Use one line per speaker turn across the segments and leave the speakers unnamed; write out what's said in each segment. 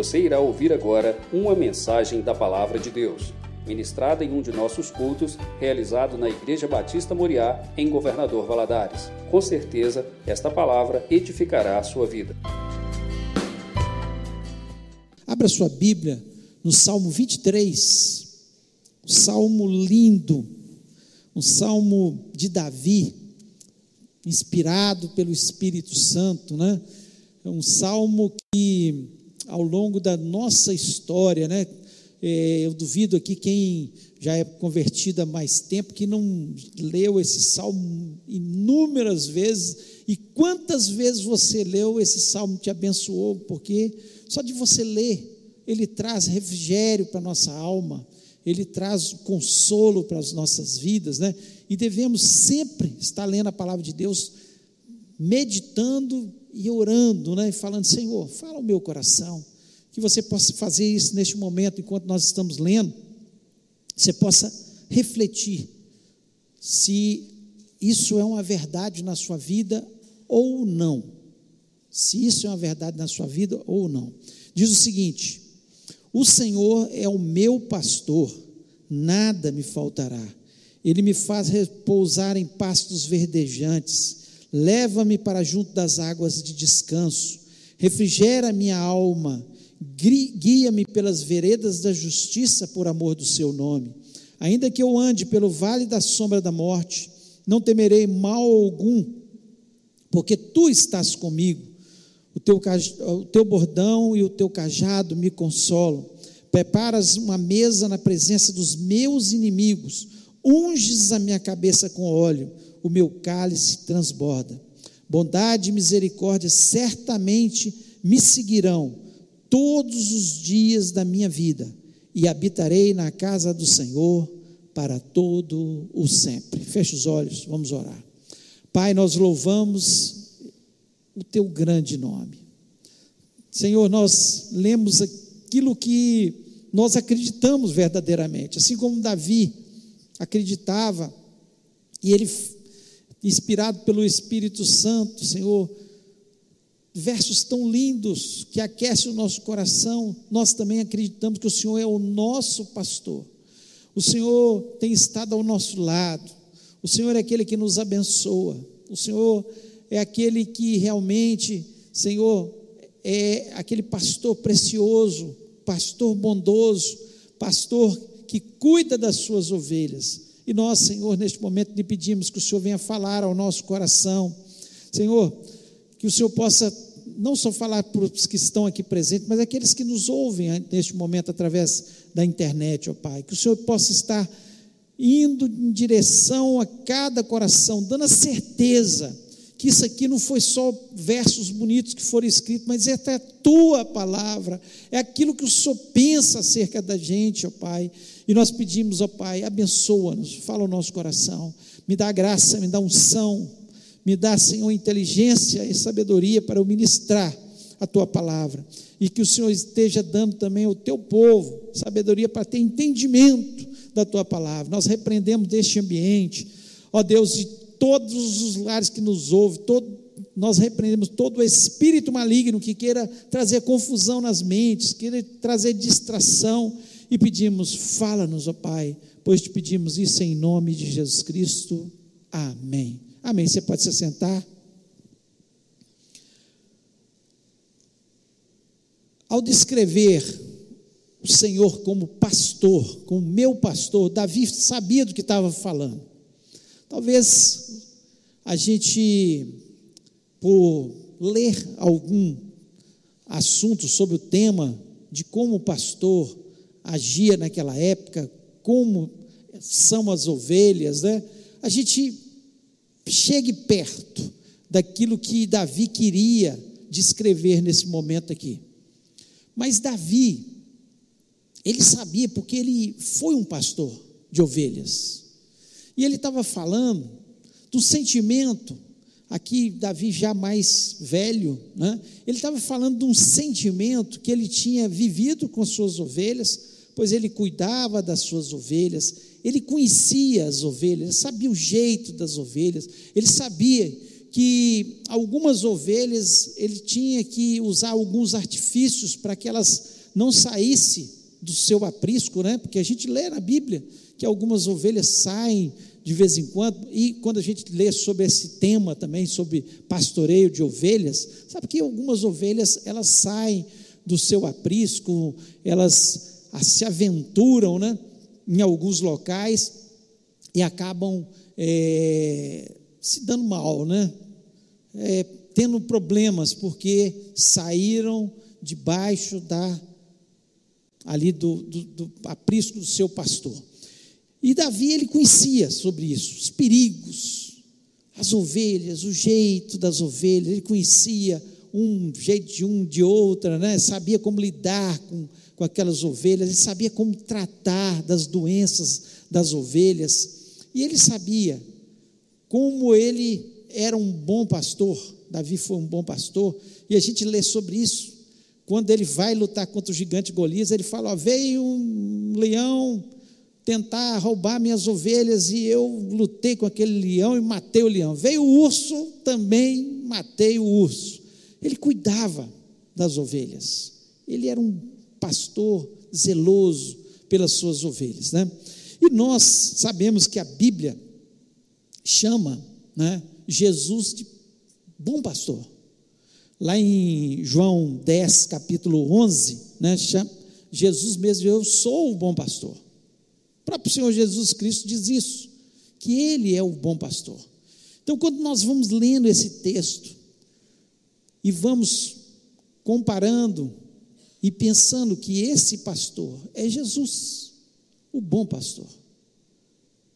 Você irá ouvir agora uma mensagem da Palavra de Deus, ministrada em um de nossos cultos, realizado na Igreja Batista Moriá, em Governador Valadares. Com certeza, esta palavra edificará a sua vida.
Abra sua Bíblia no Salmo 23, um salmo lindo, um salmo de Davi, inspirado pelo Espírito Santo, né? É um salmo que, ao longo da nossa história, né? É, eu duvido aqui quem já é convertido há mais tempo que não leu esse salmo inúmeras vezes. E quantas vezes você leu esse salmo te abençoou? Porque só de você ler, ele traz refrigério para a nossa alma, ele traz consolo para as nossas vidas, né? E devemos sempre estar lendo a palavra de Deus, meditando e orando, né? E falando, Senhor, fala o meu coração, que você possa fazer isso neste momento, enquanto nós estamos lendo, você possa refletir se isso é uma verdade na sua vida ou não. Se isso é uma verdade na sua vida ou não. Diz o seguinte: O Senhor é o meu pastor, nada me faltará. Ele me faz repousar em pastos verdejantes, leva-me para junto das águas de descanso, refrigera minha alma, guia-me pelas veredas da justiça por amor do seu nome. Ainda que eu ande pelo vale da sombra da morte, não temerei mal algum, porque tu estás comigo. O teu, o teu bordão e o teu cajado me consolam. Preparas uma mesa na presença dos meus inimigos unges a minha cabeça com óleo, o meu cálice transborda. Bondade e misericórdia certamente me seguirão todos os dias da minha vida, e habitarei na casa do Senhor para todo o sempre. Feche os olhos, vamos orar. Pai, nós louvamos o teu grande nome. Senhor, nós lemos aquilo que nós acreditamos verdadeiramente, assim como Davi acreditava, e ele, inspirado pelo Espírito Santo, Senhor, versos tão lindos que aquecem o nosso coração, nós também acreditamos que o Senhor é o nosso pastor, o Senhor tem estado ao nosso lado, o Senhor é aquele que nos abençoa, o Senhor é aquele que realmente, Senhor, é aquele pastor precioso, pastor bondoso, pastor que cuida das suas ovelhas. E nós, Senhor, neste momento lhe pedimos que o Senhor venha falar ao nosso coração. Senhor, que o Senhor possa não só falar para os que estão aqui presentes, mas aqueles que nos ouvem neste momento através da internet, ó Pai. Que o Senhor possa estar indo em direção a cada coração, dando a certeza que isso aqui não foi só versos bonitos que foram escritos, mas é a tua palavra, é aquilo que o Senhor pensa acerca da gente, ó Pai. E nós pedimos, ó Pai, abençoa-nos, fala o nosso coração, me dá graça, me dá unção, me dá, Senhor, inteligência e sabedoria para eu ministrar a tua palavra. E que o Senhor esteja dando também ao teu povo sabedoria para ter entendimento da tua palavra. Nós repreendemos deste ambiente, ó Deus, de todos os lares que nos ouvem, todo, nós repreendemos todo espírito maligno que queira trazer confusão nas mentes, queira trazer distração, e pedimos, fala-nos, ó Pai, pois te pedimos isso em nome de Jesus Cristo. Amém. Amém. Você pode se sentar. Ao descrever o Senhor como pastor, como meu pastor, Davi sabia do que estava falando. Talvez a gente, por ler algum assunto sobre o tema de como o pastor agia naquela época, como são as ovelhas, né? A gente chegue perto daquilo que Davi queria descrever nesse momento aqui. Mas Davi, ele sabia porque ele foi um pastor de ovelhas. E ele estava falando do sentimento, aqui Davi já mais velho, né? ele estava falando de um sentimento que ele tinha vivido com suas ovelhas, pois ele cuidava das suas ovelhas, ele conhecia as ovelhas, sabia o jeito das ovelhas, ele sabia que algumas ovelhas ele tinha que usar alguns artifícios para que elas não saíssem do seu aprisco, né? Porque a gente lê na Bíblia que algumas ovelhas saem de vez em quando, e quando a gente lê sobre esse tema também, sobre pastoreio de ovelhas, sabe que algumas ovelhas elas saem do seu aprisco, elas se aventuram né, em alguns locais e acabam é, se dando mal, né? É, tendo problemas, porque saíram debaixo da ali do, do, do aprisco do seu pastor. E Davi ele conhecia sobre isso, os perigos, as ovelhas, o jeito das ovelhas, ele conhecia um jeito de um, de outra, né? sabia como lidar com, com aquelas ovelhas, ele sabia como tratar das doenças das ovelhas, e ele sabia como ele era um bom pastor, Davi foi um bom pastor, e a gente lê sobre isso, quando ele vai lutar contra o gigante Golias, ele fala: ó, veio um leão tentar roubar minhas ovelhas e eu lutei com aquele leão e matei o leão. Veio o urso, também matei o urso. Ele cuidava das ovelhas. Ele era um pastor zeloso pelas suas ovelhas, né? E nós sabemos que a Bíblia chama, né, Jesus de bom pastor. Lá em João 10, capítulo 11, né, chama, Jesus mesmo, eu sou o bom pastor. O próprio Senhor Jesus Cristo diz isso, que Ele é o bom pastor. Então, quando nós vamos lendo esse texto e vamos comparando e pensando que esse pastor é Jesus, o bom pastor,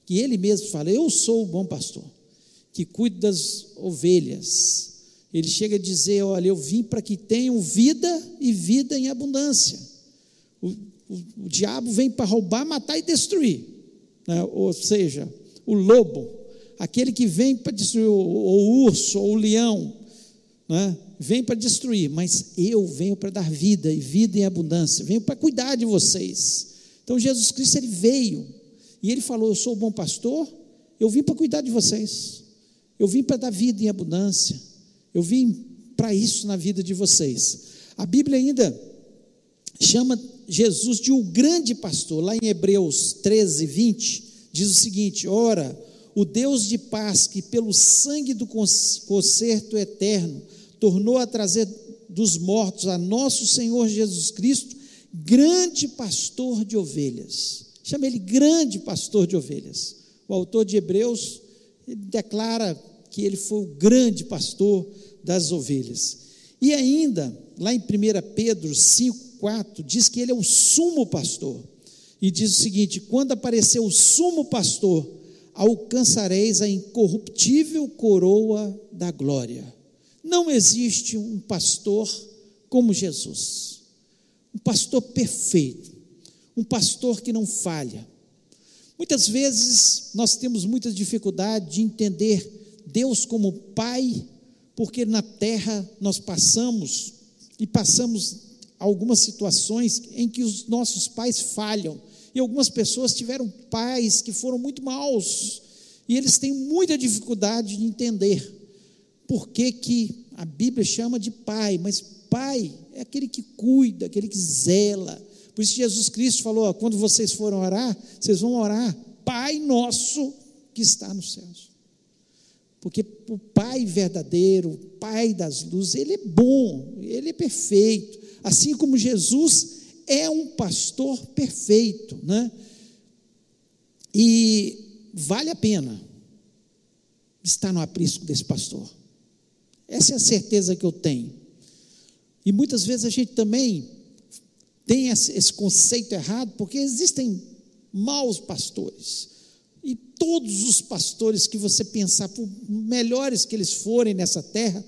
que ele mesmo fala: Eu sou o bom pastor, que cuido das ovelhas. Ele chega a dizer: Olha, eu vim para que tenham vida e vida em abundância. O, diabo vem para roubar, matar e destruir. Né? Ou seja, o lobo, aquele que vem para destruir, o, o urso ou o leão, né? vem para destruir, mas eu venho para dar vida e vida em abundância, venho para cuidar de vocês. Então Jesus Cristo ele veio e ele falou: Eu sou o bom pastor, eu vim para cuidar de vocês, eu vim para dar vida em abundância. Eu vim para isso na vida de vocês. A Bíblia ainda chama Jesus de o grande pastor. Lá em Hebreus 13, 20, diz o seguinte: Ora, o Deus de paz, que pelo sangue do concerto eterno tornou a trazer dos mortos a nosso Senhor Jesus Cristo, grande pastor de ovelhas. Chama ele grande pastor de ovelhas. O autor de Hebreus declara que ele foi o grande pastor das ovelhas. E ainda, lá em 1 Pedro 5, 4, diz que ele é o sumo pastor. E diz o seguinte: quando aparecer o sumo pastor, alcançareis a incorruptível coroa da glória. Não existe um pastor como Jesus, um pastor perfeito, um pastor que não falha. Muitas vezes nós temos muita dificuldade de entender Deus como Pai, porque na terra nós passamos e passamos algumas situações em que os nossos pais falham. E algumas pessoas tiveram pais que foram muito maus, e eles têm muita dificuldade de entender por que, que a Bíblia chama de pai, mas pai é aquele que cuida, aquele que zela. Por isso Jesus Cristo falou: ó, quando vocês forem orar, vocês vão orar, Pai nosso que está nos céus. Porque o Pai verdadeiro, o Pai das luzes, ele é bom, ele é perfeito. Assim como Jesus é um pastor perfeito, né? E vale a pena estar no aprisco desse pastor. Essa é a certeza que eu tenho. E muitas vezes a gente também tem esse conceito errado, porque existem maus pastores. E todos os pastores que você pensar, por melhores que eles forem nessa terra,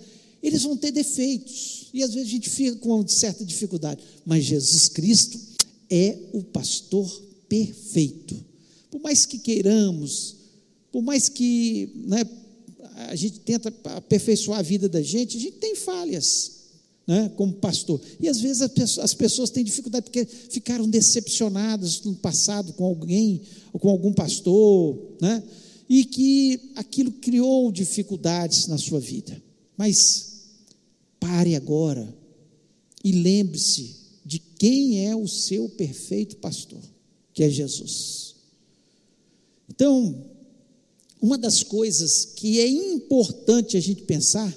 eles vão ter defeitos. E às vezes a gente fica com uma certa dificuldade. Mas Jesus Cristo é o pastor perfeito. Por mais que queiramos, por mais que né, a gente tenta aperfeiçoar a vida da gente, a gente tem falhas né, como pastor. E às vezes as pessoas têm dificuldade porque ficaram decepcionadas no passado com alguém, ou com algum pastor, né? e que aquilo criou dificuldades na sua vida. Mas pare agora e lembre-se de quem é o seu perfeito pastor, que é Jesus. Então, uma das coisas que é importante a gente pensar,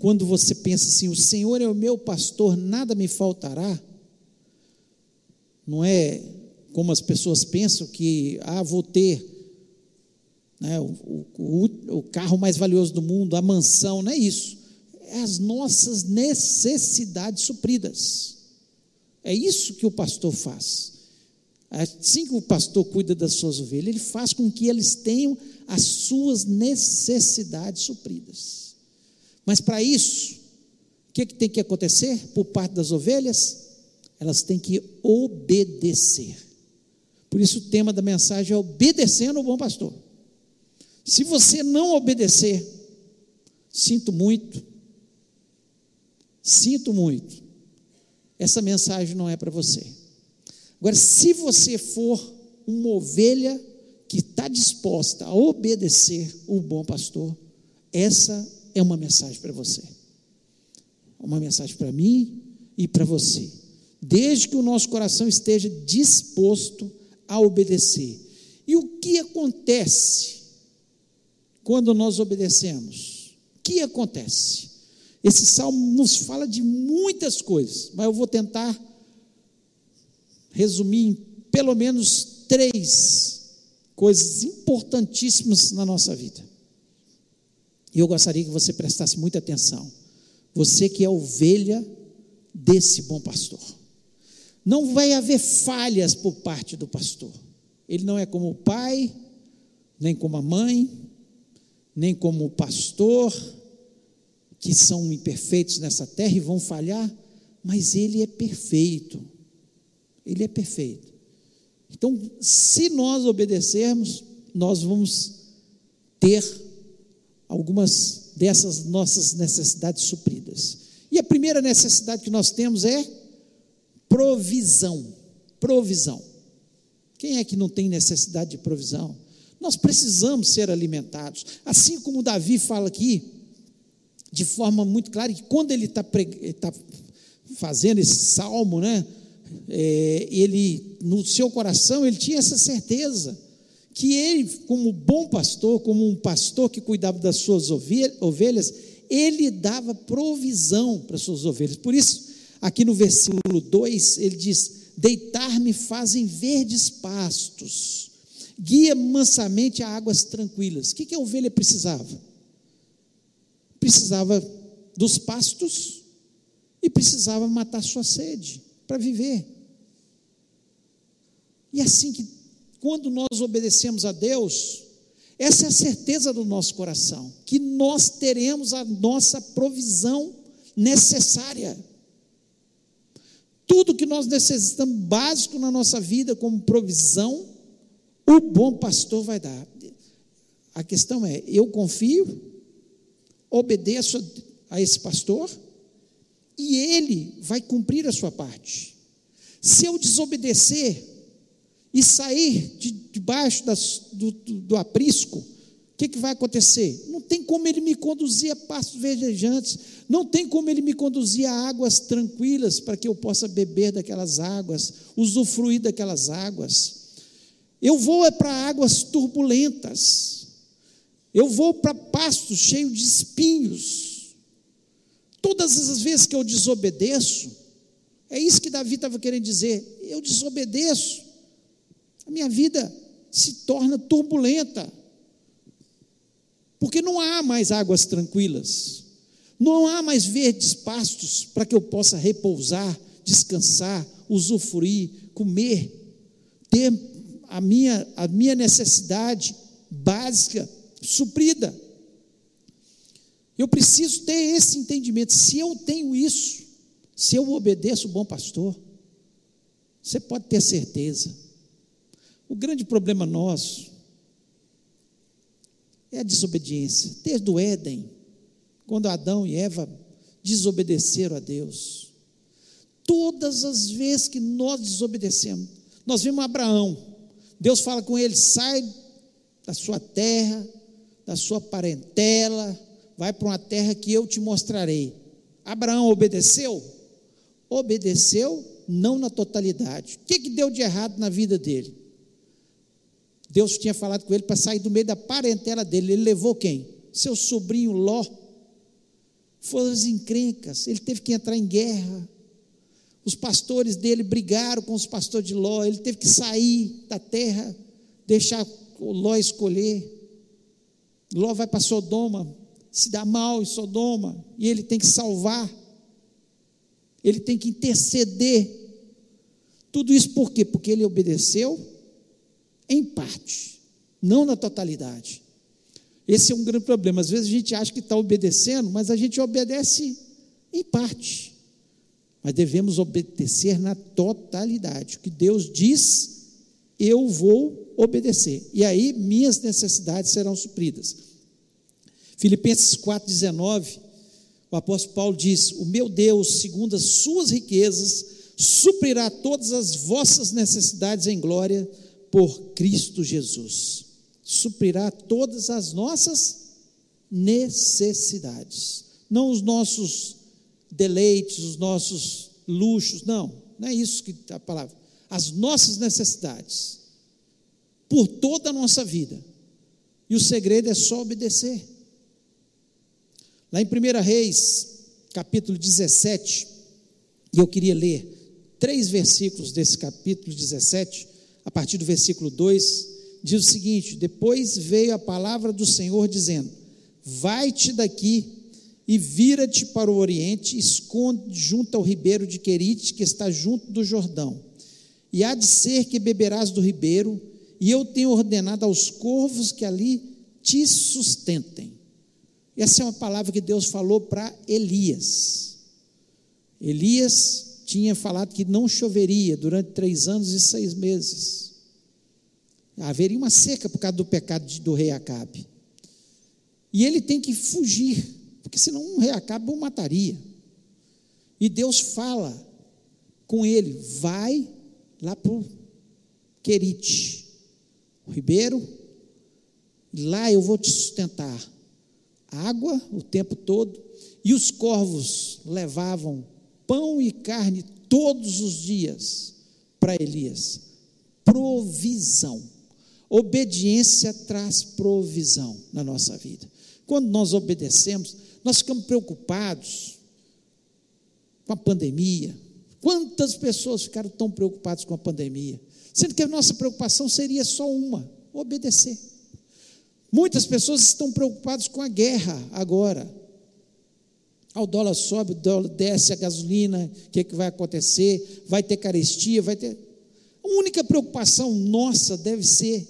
quando você pensa assim, o Senhor é o meu pastor, nada me faltará, não é como as pessoas pensam que, ah, vou ter né, o, o, o carro mais valioso do mundo, a mansão, não é isso. As nossas necessidades supridas. É isso que o pastor faz. Assim que o pastor cuida das suas ovelhas, ele faz com que eles tenham as suas necessidades supridas. Mas para isso, o que, que tem que acontecer por parte das ovelhas? Elas têm que obedecer. Por isso o tema da mensagem é obedecendo ao bom pastor. Se você não obedecer, sinto muito, sinto muito, essa mensagem não é para você. Agora, se você for uma ovelha que está disposta a obedecer o bom pastor, essa é uma mensagem para você. Uma mensagem para mim e para você. Desde que o nosso coração esteja disposto a obedecer. E o que acontece quando nós obedecemos. O que acontece? Esse salmo nos fala de muitas coisas, mas eu vou tentar resumir em pelo menos três coisas importantíssimas na nossa vida. E eu gostaria que você prestasse muita atenção. Você que é ovelha desse bom pastor. Não vai haver falhas por parte do pastor. Ele não é como o pai, nem como a mãe, nem como o pastor, que são imperfeitos nessa terra e vão falhar, mas ele é perfeito. Ele é perfeito. Então, se nós obedecermos, nós vamos ter algumas dessas nossas necessidades supridas. E a primeira necessidade que nós temos é provisão. Provisão. Quem é que não tem necessidade de provisão? Nós precisamos ser alimentados. Assim como Davi fala aqui, de forma muito clara, que quando ele está tá fazendo esse salmo, né, é, ele, no seu coração, ele tinha essa certeza que ele, como bom pastor, como um pastor que cuidava das suas ovelhas, ele dava provisão para as suas ovelhas. Por isso, aqui no versículo 2, ele diz: Deitar-me fazem verdes pastos guia mansamente a águas tranquilas. O que, que a ovelha precisava? Precisava dos pastos e precisava matar sua sede para viver. E assim que, quando nós obedecemos a Deus, essa é a certeza do nosso coração, que nós teremos a nossa provisão necessária. Tudo que nós necessitamos básico na nossa vida como provisão, o bom pastor vai dar. A questão é: eu confio, obedeço a esse pastor e ele vai cumprir a sua parte. Se eu desobedecer e sair de, debaixo das, do, do, do aprisco, o que, que vai acontecer? Não tem como ele me conduzir a pastos verdejantes, não tem como ele me conduzir a águas tranquilas para que eu possa beber daquelas águas, usufruir daquelas águas. Eu vou é para águas turbulentas. Eu vou para pastos cheios de espinhos. Todas as vezes que eu desobedeço, é isso que Davi estava querendo dizer. Eu desobedeço, a minha vida se torna turbulenta. Porque não há mais águas tranquilas, não há mais verdes pastos para que eu possa repousar, descansar, usufruir, comer, ter a minha, a minha necessidade básica suprida. Eu preciso ter esse entendimento. Se eu tenho isso, se eu obedeço o bom pastor, você pode ter certeza. O grande problema nosso é a desobediência. Desde o Éden, quando Adão e Eva desobedeceram a Deus. Todas as vezes que nós desobedecemos, nós vimos Abraão, Deus fala com ele: sai da sua terra, da sua parentela, vai para uma terra que eu te mostrarei. Abraão obedeceu? Obedeceu, não na totalidade. O que, que deu de errado na vida dele? Deus tinha falado com ele para sair do meio da parentela dele. Ele levou quem? Seu sobrinho Ló. Foram as encrencas. Ele teve que entrar em guerra. Os pastores dele brigaram com os pastores de Ló. Ele teve que sair da terra, deixar o Ló escolher. Ló vai para Sodoma, se dá mal em Sodoma, e ele tem que salvar. Ele tem que interceder. Tudo isso por quê? Porque ele obedeceu em parte, não na totalidade. Esse é um grande problema. Às vezes a gente acha que está obedecendo, mas a gente obedece em parte. Mas devemos obedecer na totalidade. O que Deus diz, eu vou obedecer. E aí minhas necessidades serão supridas. Filipenses 4,19, o apóstolo Paulo diz: O meu Deus, segundo as suas riquezas, suprirá todas as vossas necessidades em glória por Cristo Jesus. Suprirá todas as nossas necessidades, não os nossos deleites, os nossos luxos, não, não é isso que a palavra, as nossas necessidades, por toda a nossa vida. E o segredo é só obedecer. Lá em 1 Reis, capítulo 17, e eu queria ler três versículos desse capítulo 17, a partir do versículo 2, diz o seguinte: Depois veio a palavra do Senhor dizendo: Vai-te daqui e vira-te para o oriente, esconde junto ao ribeiro de Querite, que está junto do Jordão. E há de ser que beberás do ribeiro, e eu tenho ordenado aos corvos que ali te sustentem. Essa é uma palavra que Deus falou para Elias. Elias tinha falado que não choveria durante três anos e seis meses. Haveria uma seca por causa do pecado do rei Acabe. E ele tem que fugir, porque senão um rei Acabe o mataria. E Deus fala com ele: vai lá para Querite, o ribeiro, lá eu vou te sustentar. Água o tempo todo, e os corvos levavam pão e carne todos os dias para Elias. Provisão. Obediência traz provisão na nossa vida. Quando nós obedecemos, nós ficamos preocupados com a pandemia. Quantas pessoas ficaram tão preocupadas com a pandemia? Sendo que a nossa preocupação seria só uma: obedecer. Muitas pessoas estão preocupadas com a guerra agora. Ah, o dólar sobe, o dólar desce, a gasolina, o que, é que vai acontecer? Vai ter carestia, vai ter. A única preocupação nossa deve ser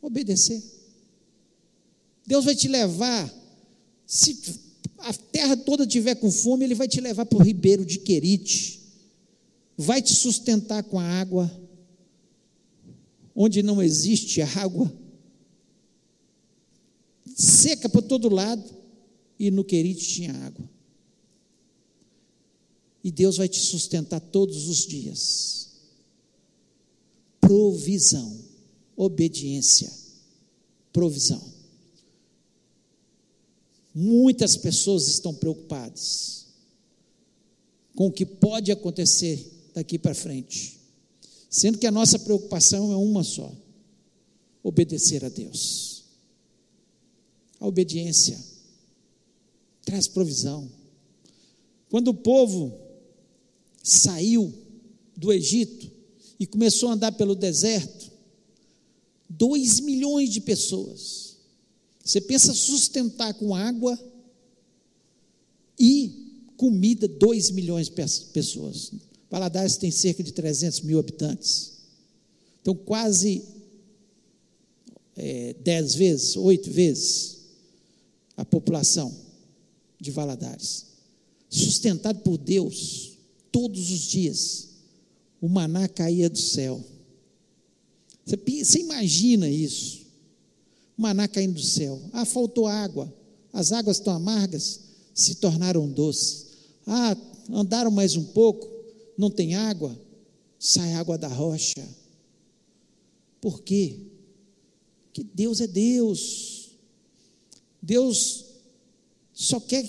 obedecer. Deus vai te levar, se a terra toda tiver com fome, Ele vai te levar para o ribeiro de Querite, vai te sustentar com a água, onde não existe água, seca por todo lado, e no Querite tinha água e Deus vai te sustentar todos os dias. Provisão, obediência, provisão. Muitas pessoas estão preocupadas com o que pode acontecer daqui para frente, sendo que a nossa preocupação é uma só: obedecer a Deus. A obediência traz provisão. Quando o povo saiu do Egito e começou a andar pelo deserto, dois milhões de pessoas. Você pensa sustentar com água e comida dois milhões de pessoas. Valadares tem cerca de 300 mil habitantes. Então, quase é, dez vezes, oito vezes a população de Valadares. Sustentado por Deus, todos os dias, o maná caía do céu. Você, você imagina isso? O maná caindo do céu. Ah, faltou água. As águas estão amargas, se tornaram doces. Ah, andaram mais um pouco, não tem água, sai água da rocha. Por quê? Que Deus é Deus. Deus só quer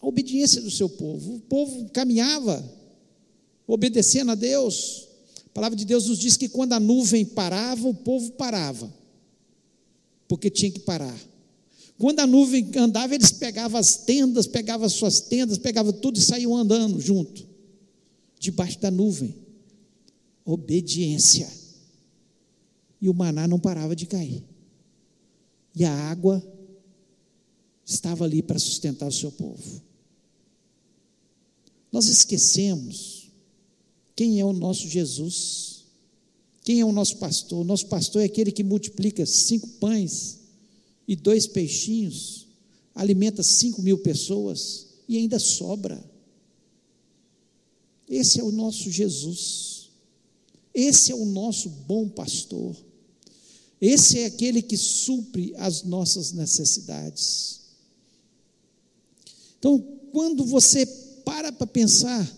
a obediência do seu povo. O povo caminhava obedecendo a Deus. A palavra de Deus nos diz que quando a nuvem parava, o povo parava, porque tinha que parar. Quando a nuvem andava, eles pegavam as tendas, pegavam as suas tendas, pegavam tudo e saíam andando junto, debaixo da nuvem. Obediência. E o maná não parava de cair. E a água estava ali para sustentar o seu povo. Nós esquecemos quem é o nosso Jesus, quem é o nosso pastor. O nosso pastor é aquele que multiplica cinco pães e dois peixinhos, alimenta cinco mil pessoas e ainda sobra. Esse é o nosso Jesus, esse é o nosso bom pastor, esse é aquele que supre as nossas necessidades. Então, quando você para para pensar,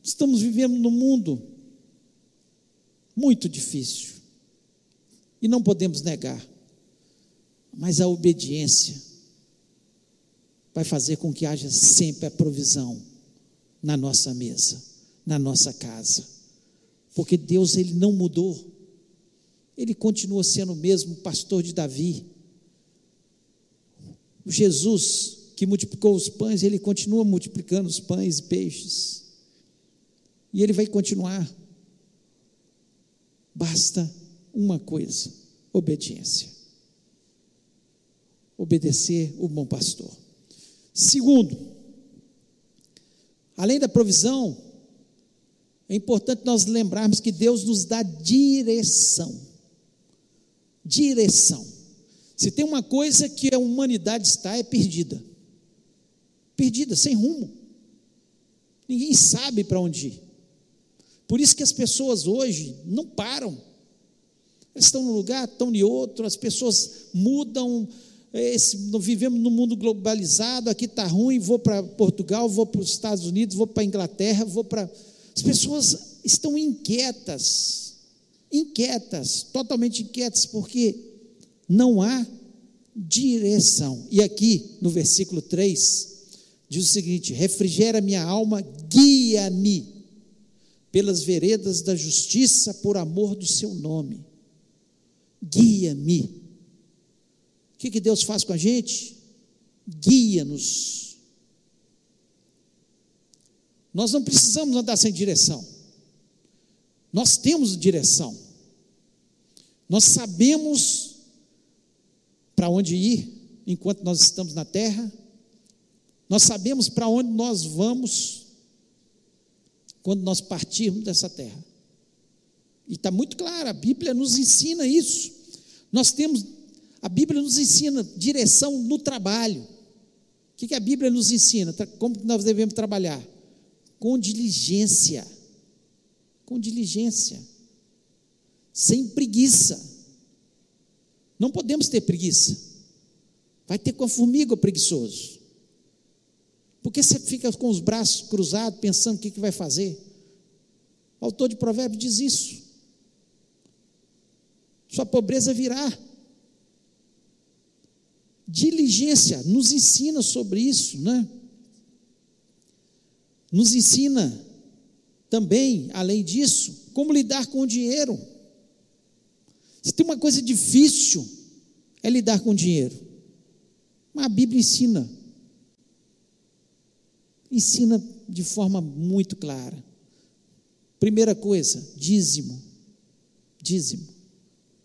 estamos vivendo num mundo muito difícil, e não podemos negar, mas a obediência vai fazer com que haja sempre a provisão na nossa mesa, na nossa casa, porque Deus ele não mudou, ele continua sendo o mesmo pastor de Davi. Jesus que multiplicou os pães, ele continua multiplicando os pães e peixes. E ele vai continuar. Basta uma coisa: obediência. Obedecer o bom pastor. Segundo, além da provisão, é importante nós lembrarmos que Deus nos dá direção. Direção. Se tem uma coisa que a humanidade está, é perdida perdida, sem rumo. Ninguém sabe para onde ir. Por isso que as pessoas hoje não param. Elas estão num lugar, estão em outro, as pessoas mudam. Esse, vivemos num mundo globalizado, aqui está ruim, vou para Portugal, vou para os Estados Unidos, vou para a Inglaterra, vou para. As pessoas estão inquietas, inquietas, totalmente inquietas, porque não há direção. E aqui no versículo 3, diz o seguinte: refrigera minha alma, guia-me pelas veredas da justiça por amor do seu nome. Guia-me. O que, que Deus faz com a gente? Guia-nos. Nós não precisamos andar sem direção. Nós temos direção. Nós sabemos para onde ir enquanto nós estamos na terra nós sabemos para onde nós vamos quando nós partirmos dessa terra. E está muito claro, a Bíblia nos ensina isso. Nós temos, a Bíblia nos ensina direção no trabalho. O que, que a Bíblia nos ensina? Como nós devemos trabalhar? Com diligência. Com diligência. Sem preguiça. Não podemos ter preguiça. Vai ter com a formiga preguiçoso. Porque você fica com os braços cruzados, pensando o que, que vai fazer? O autor de Provérbios diz isso. Sua pobreza virá. Diligência nos ensina sobre isso, né? Nos ensina também, além disso, como lidar com o dinheiro. Se tem uma coisa difícil, é lidar com o dinheiro. Mas a Bíblia ensina ensina de forma muito clara. Primeira coisa, dízimo. Dízimo.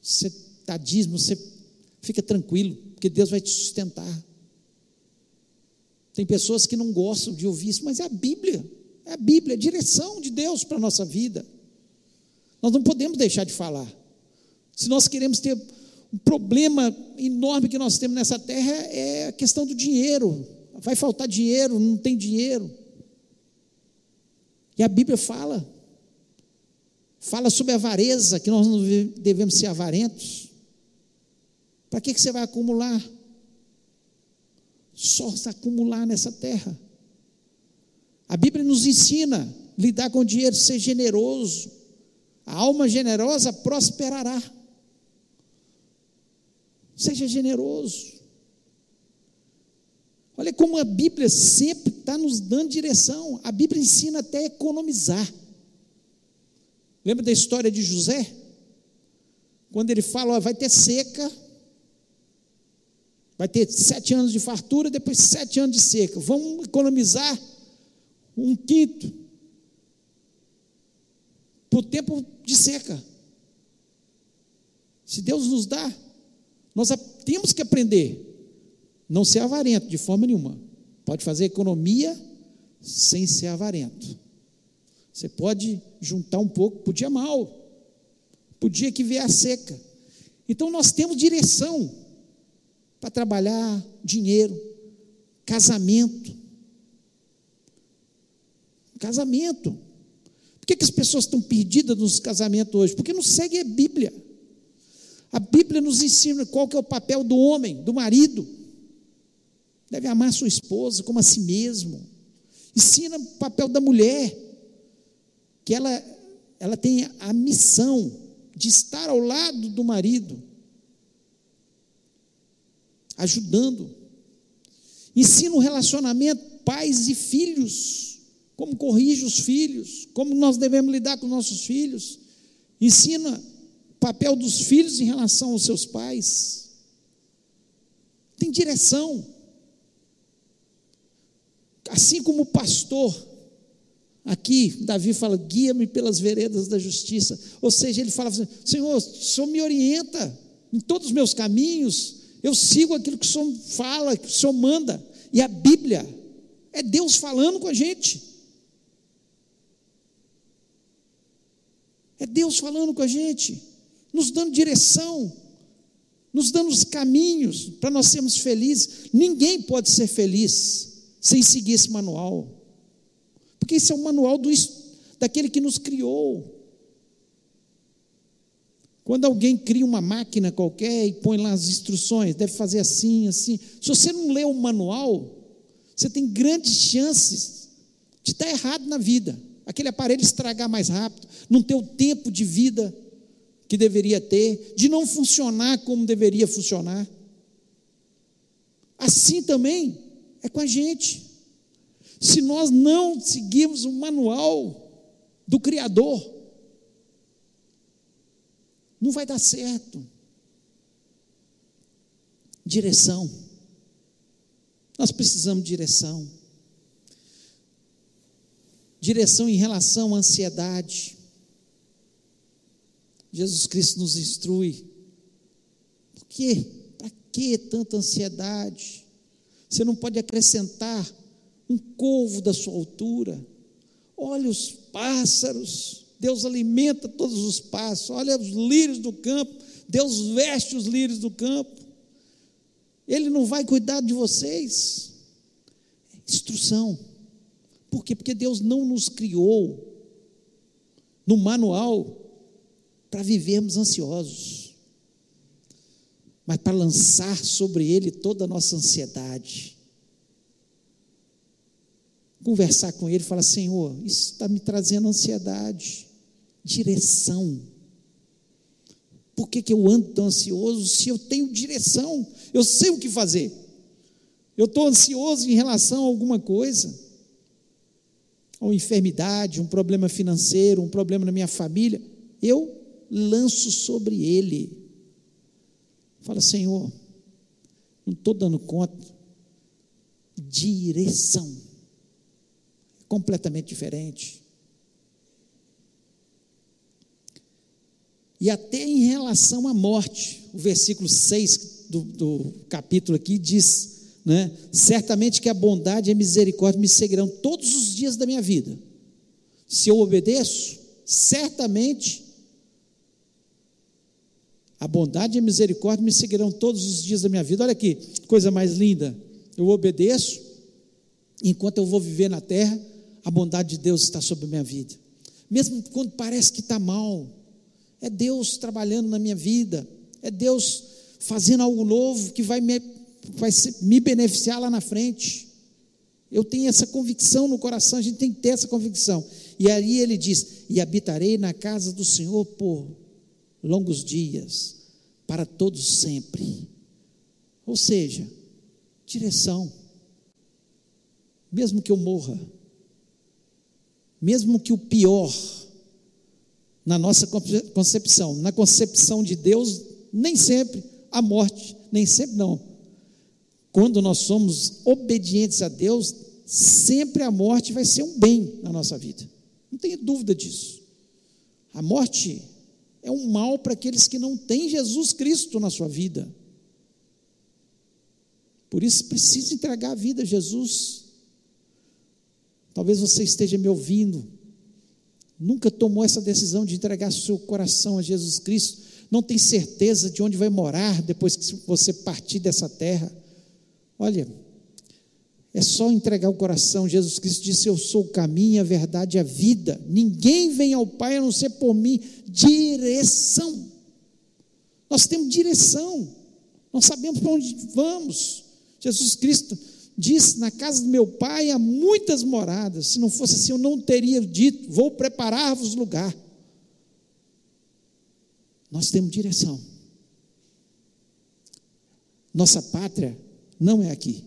Você dá dízimo, você fica tranquilo, porque Deus vai te sustentar. Tem pessoas que não gostam de ouvir isso, mas é a Bíblia. É a Bíblia, é a direção de Deus para a nossa vida. Nós não podemos deixar de falar. Se nós queremos ter um problema enorme que nós temos nessa terra é a questão do dinheiro vai faltar dinheiro, não tem dinheiro. E a Bíblia fala, fala sobre a avareza, que nós não devemos ser avarentos. Para que, que você vai acumular? Só se acumular nessa terra. A Bíblia nos ensina lidar com o dinheiro, ser generoso. A alma generosa prosperará. Seja generoso. Olha como a Bíblia sempre está nos dando direção. A Bíblia ensina até a economizar. Lembra da história de José? Quando ele fala, ó, vai ter seca, vai ter sete anos de fartura, depois sete anos de seca. Vamos economizar um quinto o tempo de seca. Se Deus nos dá, nós temos que aprender. Não ser avarento de forma nenhuma. Pode fazer economia sem ser avarento. Você pode juntar um pouco para o dia mal, para o dia que vier a seca. Então nós temos direção para trabalhar, dinheiro, casamento. Casamento. Por que, que as pessoas estão perdidas nos casamentos hoje? Porque não seguem a Bíblia. A Bíblia nos ensina qual que é o papel do homem, do marido. Deve amar sua esposa como a si mesmo. Ensina o papel da mulher, que ela, ela tem a missão de estar ao lado do marido, ajudando. Ensina o relacionamento pais e filhos, como corrige os filhos, como nós devemos lidar com nossos filhos. Ensina papel dos filhos em relação aos seus pais. Tem direção. Assim como o pastor, aqui, Davi fala: guia-me pelas veredas da justiça. Ou seja, ele fala assim: Senhor, o Senhor me orienta em todos os meus caminhos, eu sigo aquilo que o Senhor fala, que o Senhor manda. E a Bíblia é Deus falando com a gente. É Deus falando com a gente nos dando direção, nos dando os caminhos para nós sermos felizes. Ninguém pode ser feliz sem seguir esse manual, porque esse é o manual do, daquele que nos criou. Quando alguém cria uma máquina qualquer e põe lá as instruções, deve fazer assim, assim. Se você não lê o manual, você tem grandes chances de estar errado na vida. Aquele aparelho estragar mais rápido, não ter o tempo de vida que deveria ter, de não funcionar como deveria funcionar. Assim também é com a gente. Se nós não seguirmos o manual do Criador, não vai dar certo. Direção. Nós precisamos de direção. Direção em relação à ansiedade. Jesus Cristo nos instrui. Por quê? Para que tanta ansiedade? Você não pode acrescentar um corvo da sua altura. Olha os pássaros. Deus alimenta todos os pássaros. Olha os lírios do campo. Deus veste os lírios do campo. Ele não vai cuidar de vocês. Instrução. Por quê? Porque Deus não nos criou no manual para vivermos ansiosos, mas para lançar sobre Ele toda a nossa ansiedade. Conversar com Ele e falar: Senhor, isso está me trazendo ansiedade, direção. Por que, que eu ando tão ansioso se eu tenho direção? Eu sei o que fazer. Eu estou ansioso em relação a alguma coisa, uma enfermidade, um problema financeiro, um problema na minha família. Eu lanço sobre ele. Fala, Senhor, não estou dando conta. Direção. Completamente diferente. E até em relação à morte, o versículo 6 do, do capítulo aqui diz: né, certamente que a bondade e a misericórdia me seguirão todos os dias da minha vida. Se eu obedeço, certamente a bondade e a misericórdia me seguirão todos os dias da minha vida. Olha aqui, coisa mais linda. Eu obedeço, enquanto eu vou viver na terra, a bondade de Deus está sobre a minha vida. Mesmo quando parece que está mal, é Deus trabalhando na minha vida, é Deus fazendo algo novo que vai me, vai me beneficiar lá na frente. Eu tenho essa convicção no coração, a gente tem que ter essa convicção. E aí ele diz: E habitarei na casa do Senhor por longos dias, para todos sempre. Ou seja, direção. Mesmo que eu morra, mesmo que o pior, na nossa concepção, na concepção de Deus, nem sempre a morte, nem sempre não. Quando nós somos obedientes a Deus, sempre a morte vai ser um bem na nossa vida. Não tenha dúvida disso. A morte é um mal para aqueles que não têm Jesus Cristo na sua vida. Por isso precisa entregar a vida a Jesus. Talvez você esteja me ouvindo, nunca tomou essa decisão de entregar seu coração a Jesus Cristo, não tem certeza de onde vai morar depois que você partir dessa terra. Olha, é só entregar o coração. Jesus Cristo disse: Eu sou o caminho, a verdade e a vida. Ninguém vem ao Pai a não ser por mim. Direção. Nós temos direção. Nós sabemos para onde vamos. Jesus Cristo disse: Na casa do meu pai há muitas moradas. Se não fosse assim, eu não teria dito: Vou preparar-vos lugar. Nós temos direção. Nossa pátria não é aqui.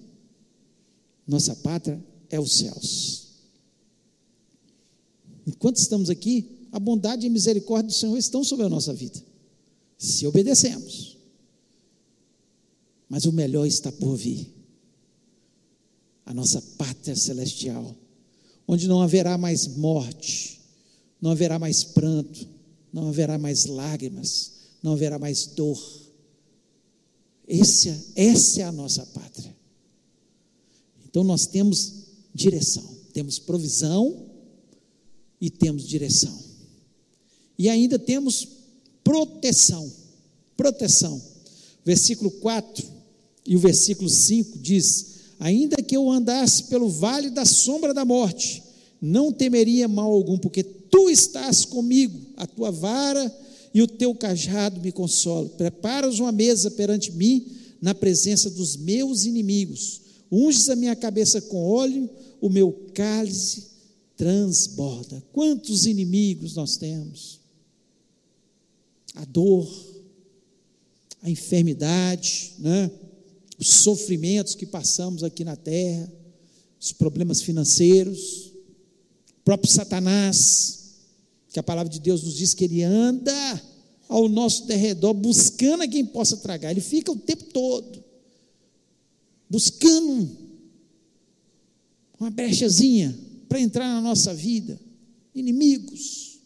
Nossa pátria é os céus. Enquanto estamos aqui, a bondade e a misericórdia do Senhor estão sobre a nossa vida, se obedecemos. Mas o melhor está por vir a nossa pátria celestial, onde não haverá mais morte, não haverá mais pranto, não haverá mais lágrimas, não haverá mais dor. Esse, essa é a nossa pátria. Então nós temos direção, temos provisão e temos direção. E ainda temos proteção. Proteção. Versículo 4 e o versículo 5 diz: Ainda que eu andasse pelo vale da sombra da morte, não temeria mal algum, porque tu estás comigo, a tua vara e o teu cajado me consolam. Preparas uma mesa perante mim, na presença dos meus inimigos. Unges a minha cabeça com óleo, o meu cálice transborda. Quantos inimigos nós temos? A dor, a enfermidade, né? Os sofrimentos que passamos aqui na terra, os problemas financeiros, o próprio Satanás, que a palavra de Deus nos diz que ele anda ao nosso derredor buscando a quem possa tragar, ele fica o tempo todo buscando uma brechazinha para entrar na nossa vida, inimigos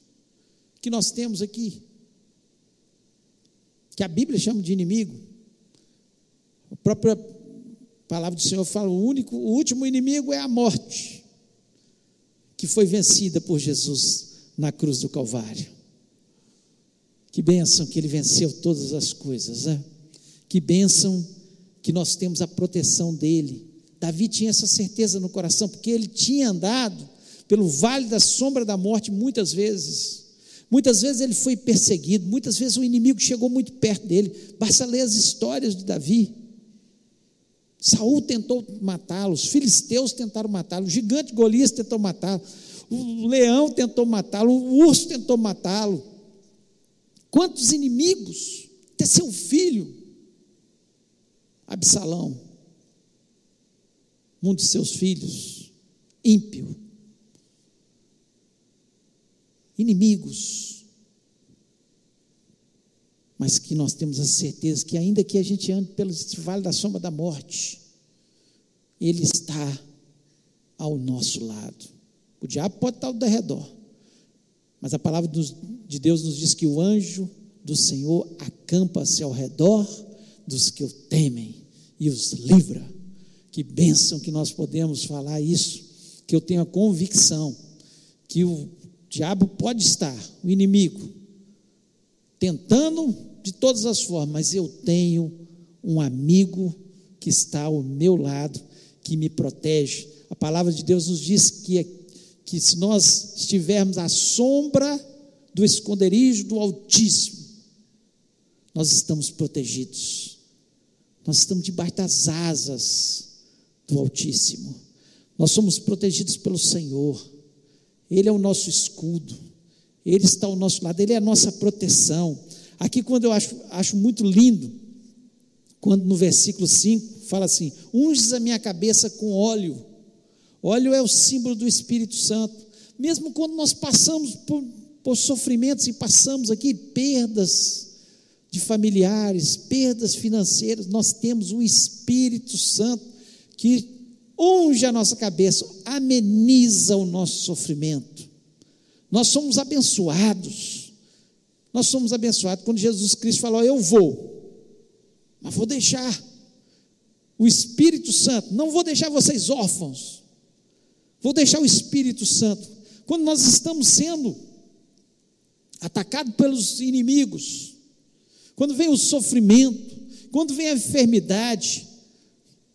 que nós temos aqui, que a Bíblia chama de inimigo, a própria palavra do Senhor fala: o único, o último inimigo é a morte, que foi vencida por Jesus na cruz do Calvário. Que bênção que ele venceu todas as coisas, né? Que bênção que nós temos a proteção dele. Davi tinha essa certeza no coração, porque ele tinha andado pelo vale da sombra da morte muitas vezes. Muitas vezes ele foi perseguido, muitas vezes o inimigo chegou muito perto dele. Basta ler as histórias de Davi. Saul tentou matá-lo, os filisteus tentaram matá-lo, o gigante Golias tentou matá-lo, o leão tentou matá-lo, o urso tentou matá-lo. Quantos inimigos? Até seu filho, Absalão, um de seus filhos, ímpio. Inimigos mas que nós temos a certeza que, ainda que a gente ande pelo vale da sombra da morte, Ele está ao nosso lado. O diabo pode estar ao redor, mas a palavra de Deus nos diz que o anjo do Senhor acampa-se ao redor dos que o temem e os livra. Que bênção que nós podemos falar isso, que eu tenho a convicção que o diabo pode estar, o inimigo, tentando de todas as formas, mas eu tenho um amigo que está ao meu lado, que me protege. A palavra de Deus nos diz que, que se nós estivermos à sombra do esconderijo do Altíssimo, nós estamos protegidos. Nós estamos debaixo das asas do Altíssimo. Nós somos protegidos pelo Senhor. Ele é o nosso escudo. Ele está ao nosso lado, Ele é a nossa proteção. Aqui, quando eu acho, acho muito lindo, quando no versículo 5 fala assim: unges a minha cabeça com óleo. Óleo é o símbolo do Espírito Santo. Mesmo quando nós passamos por, por sofrimentos e passamos aqui perdas de familiares, perdas financeiras, nós temos o Espírito Santo que unge a nossa cabeça, ameniza o nosso sofrimento. Nós somos abençoados. Nós somos abençoados. Quando Jesus Cristo falou: Eu vou, mas vou deixar o Espírito Santo, não vou deixar vocês órfãos, vou deixar o Espírito Santo. Quando nós estamos sendo atacados pelos inimigos, quando vem o sofrimento, quando vem a enfermidade,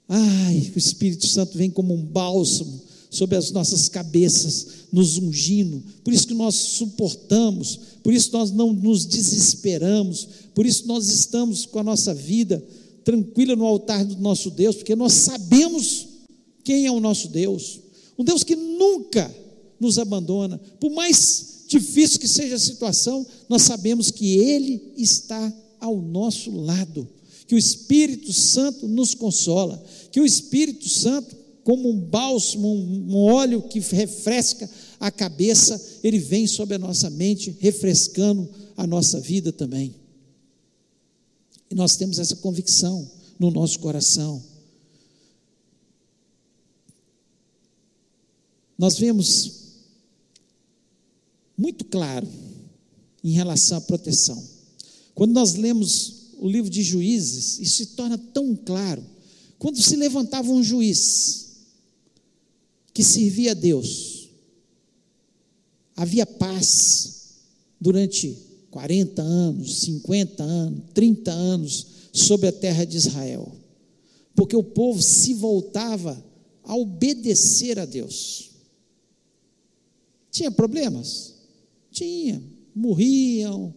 ai, o Espírito Santo vem como um bálsamo sobre as nossas cabeças, nos ungindo. Por isso que nós suportamos, por isso nós não nos desesperamos, por isso nós estamos com a nossa vida tranquila no altar do nosso Deus, porque nós sabemos quem é o nosso Deus. Um Deus que nunca nos abandona, por mais difícil que seja a situação, nós sabemos que Ele está ao nosso lado, que o Espírito Santo nos consola, que o Espírito Santo, como um bálsamo, um óleo que refresca a cabeça, ele vem sobre a nossa mente, refrescando a nossa vida também. E nós temos essa convicção no nosso coração. Nós vemos muito claro em relação à proteção. Quando nós lemos o livro de Juízes, isso se torna tão claro. Quando se levantava um juiz que servia a Deus, havia paz durante 40 anos, 50 anos, 30 anos sobre a terra de Israel, porque o povo se voltava a obedecer a Deus. Tinha problemas? Tinha, morriam,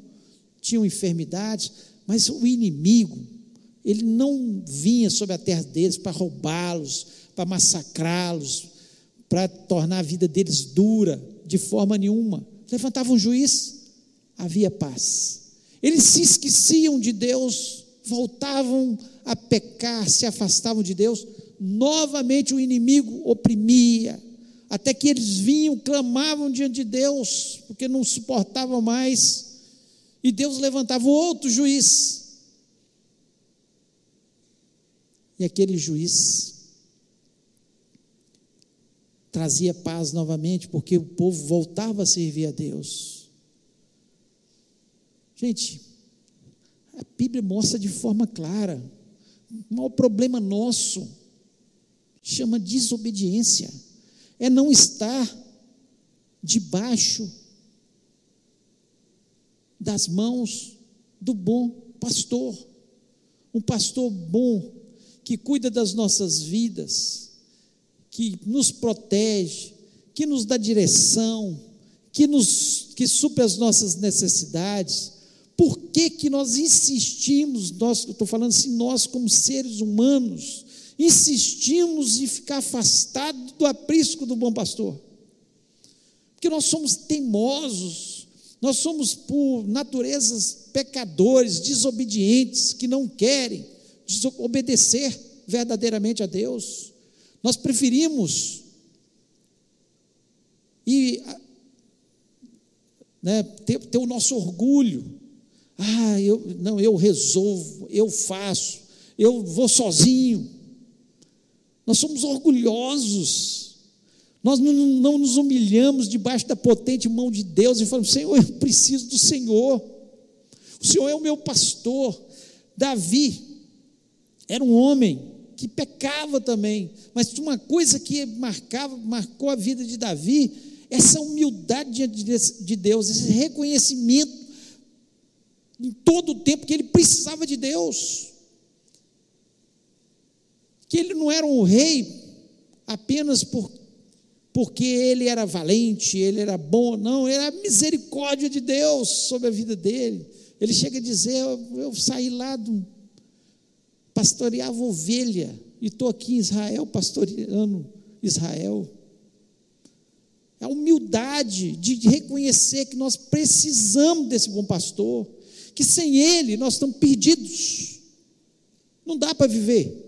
tinham enfermidades, mas o inimigo, ele não vinha sobre a terra deles para roubá-los, para massacrá-los, para tornar a vida deles dura, de forma nenhuma. Levantava um juiz, havia paz. Eles se esqueciam de Deus, voltavam a pecar, se afastavam de Deus, novamente o inimigo oprimia, até que eles vinham, clamavam diante de Deus, porque não suportavam mais e Deus levantava outro juiz. E aquele juiz trazia paz novamente, porque o povo voltava a servir a Deus. Gente, a Bíblia mostra de forma clara: o maior problema nosso chama desobediência, é não estar debaixo das mãos do bom pastor. Um pastor bom, que cuida das nossas vidas, que nos protege, que nos dá direção, que, nos, que supre as nossas necessidades. Por que, que nós insistimos, nós, eu estou falando assim, nós como seres humanos, insistimos em ficar afastado do aprisco do bom pastor? Porque nós somos teimosos, nós somos, por naturezas, pecadores, desobedientes, que não querem obedecer verdadeiramente a Deus. Nós preferimos e né, ter, ter, o nosso orgulho. Ah, eu, não, eu resolvo, eu faço, eu vou sozinho. Nós somos orgulhosos. Nós não, não, nos humilhamos debaixo da potente mão de Deus e falamos: Senhor, eu preciso do Senhor. O Senhor é o meu pastor. Davi era um homem que pecava também, mas uma coisa que marcava, marcou a vida de Davi, essa humildade de Deus, esse reconhecimento em todo o tempo que ele precisava de Deus. Que ele não era um rei apenas por porque ele era valente, ele era bom, não, era a misericórdia de Deus sobre a vida dele. Ele chega a dizer: Eu, eu saí lá do. Pastoreava ovelha, e estou aqui em Israel pastoreando Israel. A humildade de reconhecer que nós precisamos desse bom pastor, que sem ele nós estamos perdidos. Não dá para viver.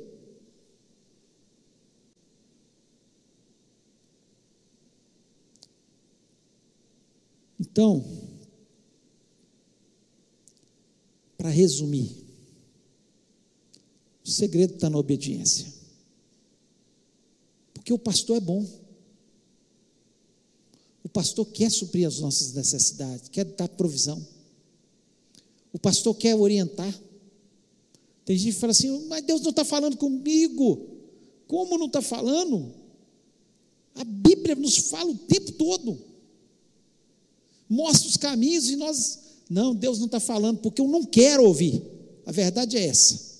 Então, para resumir, o segredo está na obediência. Porque o pastor é bom. O pastor quer suprir as nossas necessidades, quer dar provisão. O pastor quer orientar. Tem gente que fala assim, mas Deus não está falando comigo. Como não está falando? A Bíblia nos fala o tempo todo. Mostra os caminhos e nós. Não, Deus não está falando, porque eu não quero ouvir. A verdade é essa.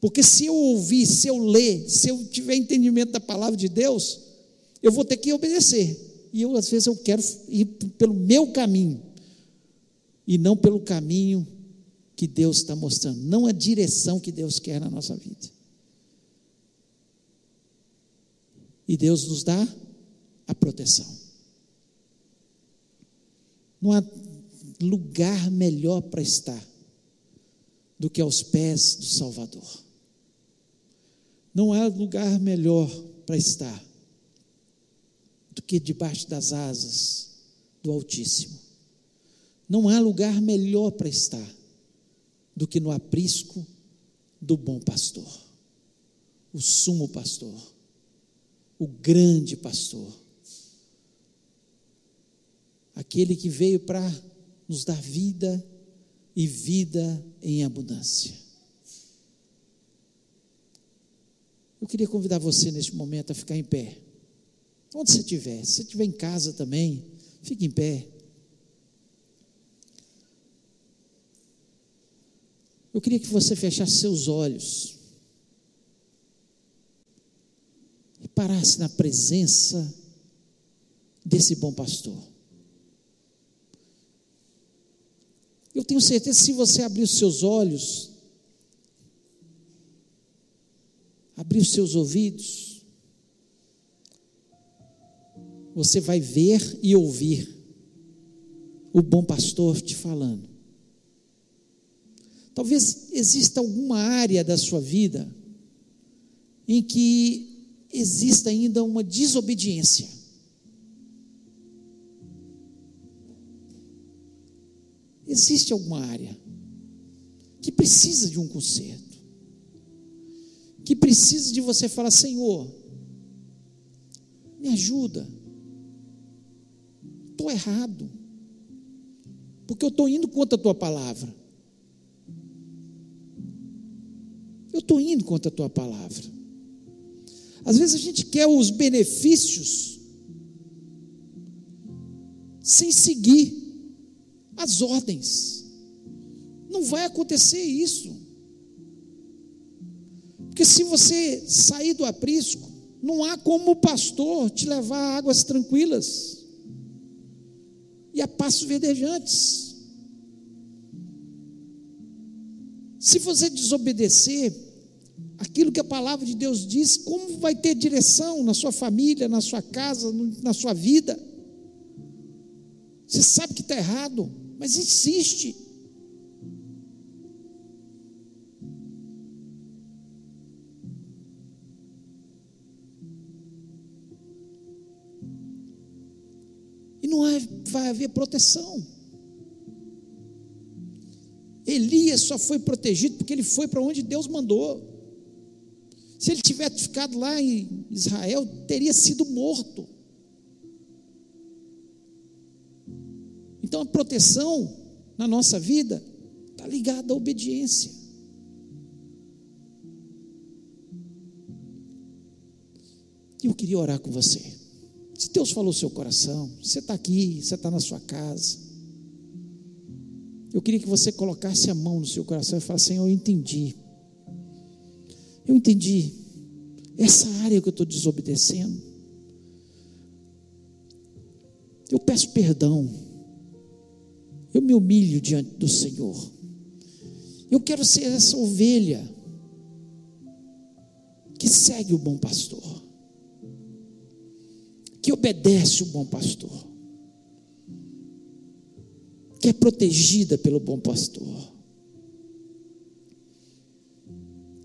Porque se eu ouvir, se eu ler, se eu tiver entendimento da palavra de Deus, eu vou ter que obedecer. E eu, às vezes, eu quero ir pelo meu caminho e não pelo caminho que Deus está mostrando, não a direção que Deus quer na nossa vida. E Deus nos dá a proteção. Não há lugar melhor para estar do que aos pés do Salvador. Não há lugar melhor para estar do que debaixo das asas do Altíssimo. Não há lugar melhor para estar do que no aprisco do bom pastor, o sumo pastor, o grande pastor, aquele que veio para nos dar vida e vida em abundância. Eu queria convidar você neste momento a ficar em pé. Onde você estiver, se você estiver em casa também, fique em pé. Eu queria que você fechasse seus olhos e parasse na presença desse bom pastor. Eu tenho certeza que se você abrir os seus olhos, abrir os seus ouvidos, você vai ver e ouvir o bom pastor te falando. Talvez exista alguma área da sua vida em que exista ainda uma desobediência. Existe alguma área que precisa de um conserto, que precisa de você falar: Senhor, me ajuda, estou errado, porque eu estou indo contra a tua palavra. Eu estou indo contra a tua palavra. Às vezes a gente quer os benefícios sem seguir as ordens. Não vai acontecer isso. Porque se você sair do aprisco, não há como o pastor te levar a águas tranquilas e a passos verdejantes. Se você desobedecer, aquilo que a palavra de Deus diz, como vai ter direção na sua família, na sua casa, na sua vida? Você sabe que está errado, mas insiste. E não vai haver proteção. Elias só foi protegido porque ele foi para onde Deus mandou. Se ele tivesse ficado lá em Israel, teria sido morto. Então a proteção na nossa vida está ligada à obediência. E eu queria orar com você. Se Deus falou seu coração, você está aqui, você está na sua casa. Eu queria que você colocasse a mão no seu coração e falasse: Senhor, eu entendi. Eu entendi. Essa área que eu estou desobedecendo. Eu peço perdão. Eu me humilho diante do Senhor. Eu quero ser essa ovelha que segue o bom pastor, que obedece o bom pastor, que é protegida pelo bom pastor.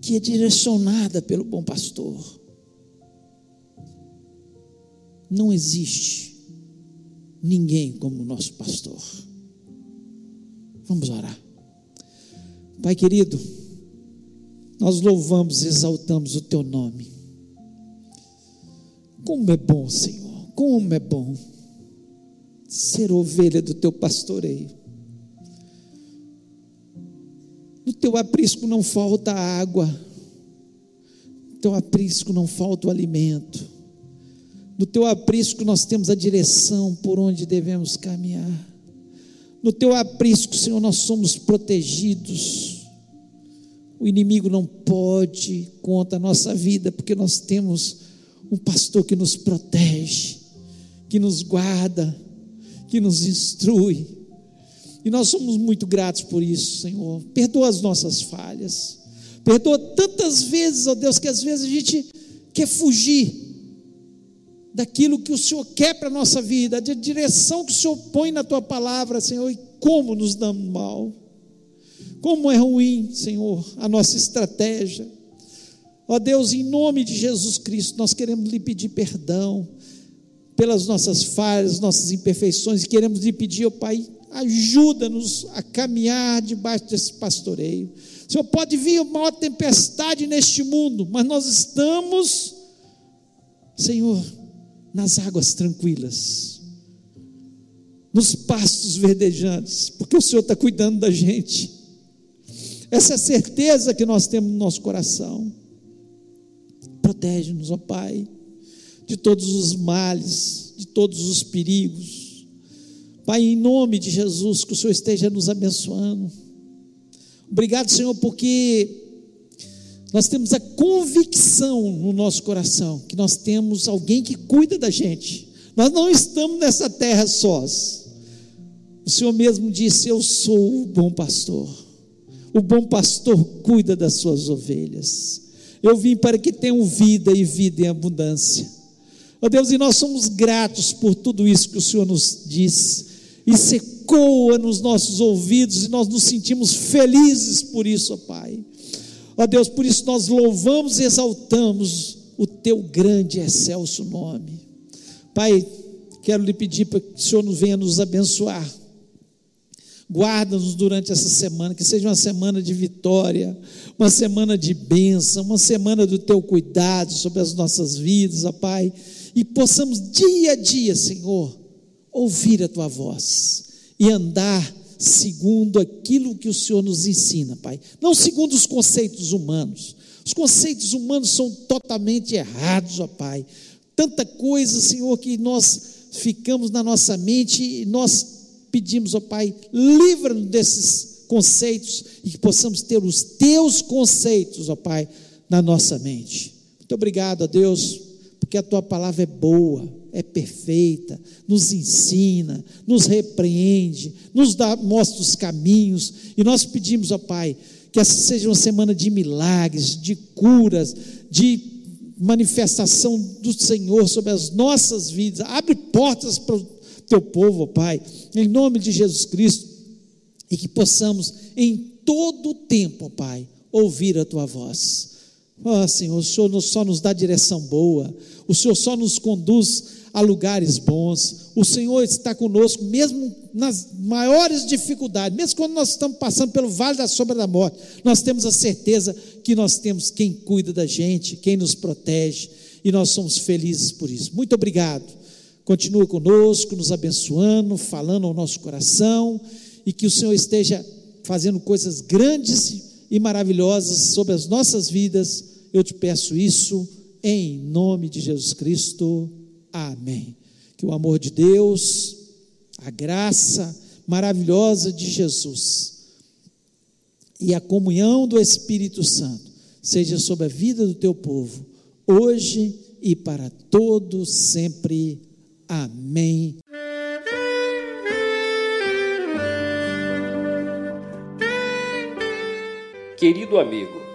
que é direcionada pelo bom pastor. Não existe ninguém como o nosso pastor. Vamos orar. Pai querido, nós louvamos e exaltamos o teu nome. Como é bom, Senhor, como é bom ser ovelha do teu pastoreio. No teu aprisco não falta água, no teu aprisco não falta o alimento, no teu aprisco nós temos a direção por onde devemos caminhar. No teu aprisco, Senhor, nós somos protegidos. O inimigo não pode contra a nossa vida, porque nós temos um pastor que nos protege, que nos guarda, que nos instrui. E nós somos muito gratos por isso, Senhor. Perdoa as nossas falhas. Perdoa tantas vezes, ó Deus, que às vezes a gente quer fugir daquilo que o Senhor quer para a nossa vida, da direção que o Senhor põe na tua palavra, Senhor, e como nos damos mal. Como é ruim, Senhor, a nossa estratégia. Ó Deus, em nome de Jesus Cristo, nós queremos lhe pedir perdão pelas nossas falhas, nossas imperfeições, e queremos lhe pedir, ó Pai, ajuda-nos a caminhar debaixo desse pastoreio. Senhor, pode vir uma maior tempestade neste mundo, mas nós estamos, Senhor, nas águas tranquilas, nos pastos verdejantes, porque o Senhor está cuidando da gente. Essa é a certeza que nós temos no nosso coração. Protege-nos, ó Pai, de todos os males, de todos os perigos. Pai, em nome de Jesus, que o Senhor esteja nos abençoando. Obrigado, Senhor, porque nós temos a convicção no nosso coração que nós temos alguém que cuida da gente. Nós não estamos nessa terra sós. O Senhor mesmo disse: Eu sou o bom pastor. O bom pastor cuida das suas ovelhas. Eu vim para que tenham vida e vida em abundância. Ó Deus, e nós somos gratos por tudo isso que o Senhor nos diz. Isso ecoa nos nossos ouvidos e nós nos sentimos felizes por isso, ó Pai. Ó Deus, por isso nós louvamos e exaltamos o teu grande e excelso nome. Pai, quero lhe pedir para que o Senhor venha nos abençoar. Guarda-nos durante essa semana, que seja uma semana de vitória, uma semana de bênção, uma semana do teu cuidado sobre as nossas vidas, ó Pai, e possamos dia a dia, Senhor, ouvir a tua voz e andar segundo aquilo que o Senhor nos ensina, Pai. Não segundo os conceitos humanos. Os conceitos humanos são totalmente errados, ó Pai. Tanta coisa, Senhor, que nós ficamos na nossa mente e nós pedimos, ó Pai, livra-nos desses conceitos e que possamos ter os teus conceitos, ó Pai, na nossa mente. Muito obrigado, ó Deus, porque a tua palavra é boa é perfeita, nos ensina, nos repreende, nos dá, mostra os caminhos, e nós pedimos, ó Pai, que essa seja uma semana de milagres, de curas, de manifestação do Senhor sobre as nossas vidas. Abre portas para o teu povo, ó Pai, em nome de Jesus Cristo, e que possamos em todo o tempo, ó Pai, ouvir a tua voz. Oh, Senhor, o Senhor só nos dá direção boa, o Senhor só nos conduz a lugares bons. O Senhor está conosco, mesmo nas maiores dificuldades, mesmo quando nós estamos passando pelo vale da sombra da morte, nós temos a certeza que nós temos quem cuida da gente, quem nos protege, e nós somos felizes por isso. Muito obrigado. Continua conosco, nos abençoando, falando ao nosso coração, e que o Senhor esteja fazendo coisas grandes e maravilhosas sobre as nossas vidas. Eu te peço isso em nome de Jesus Cristo. Amém. Que o amor de Deus, a graça maravilhosa de Jesus e a comunhão do Espírito Santo seja sobre a vida do teu povo, hoje e para todo sempre. Amém.
Querido amigo,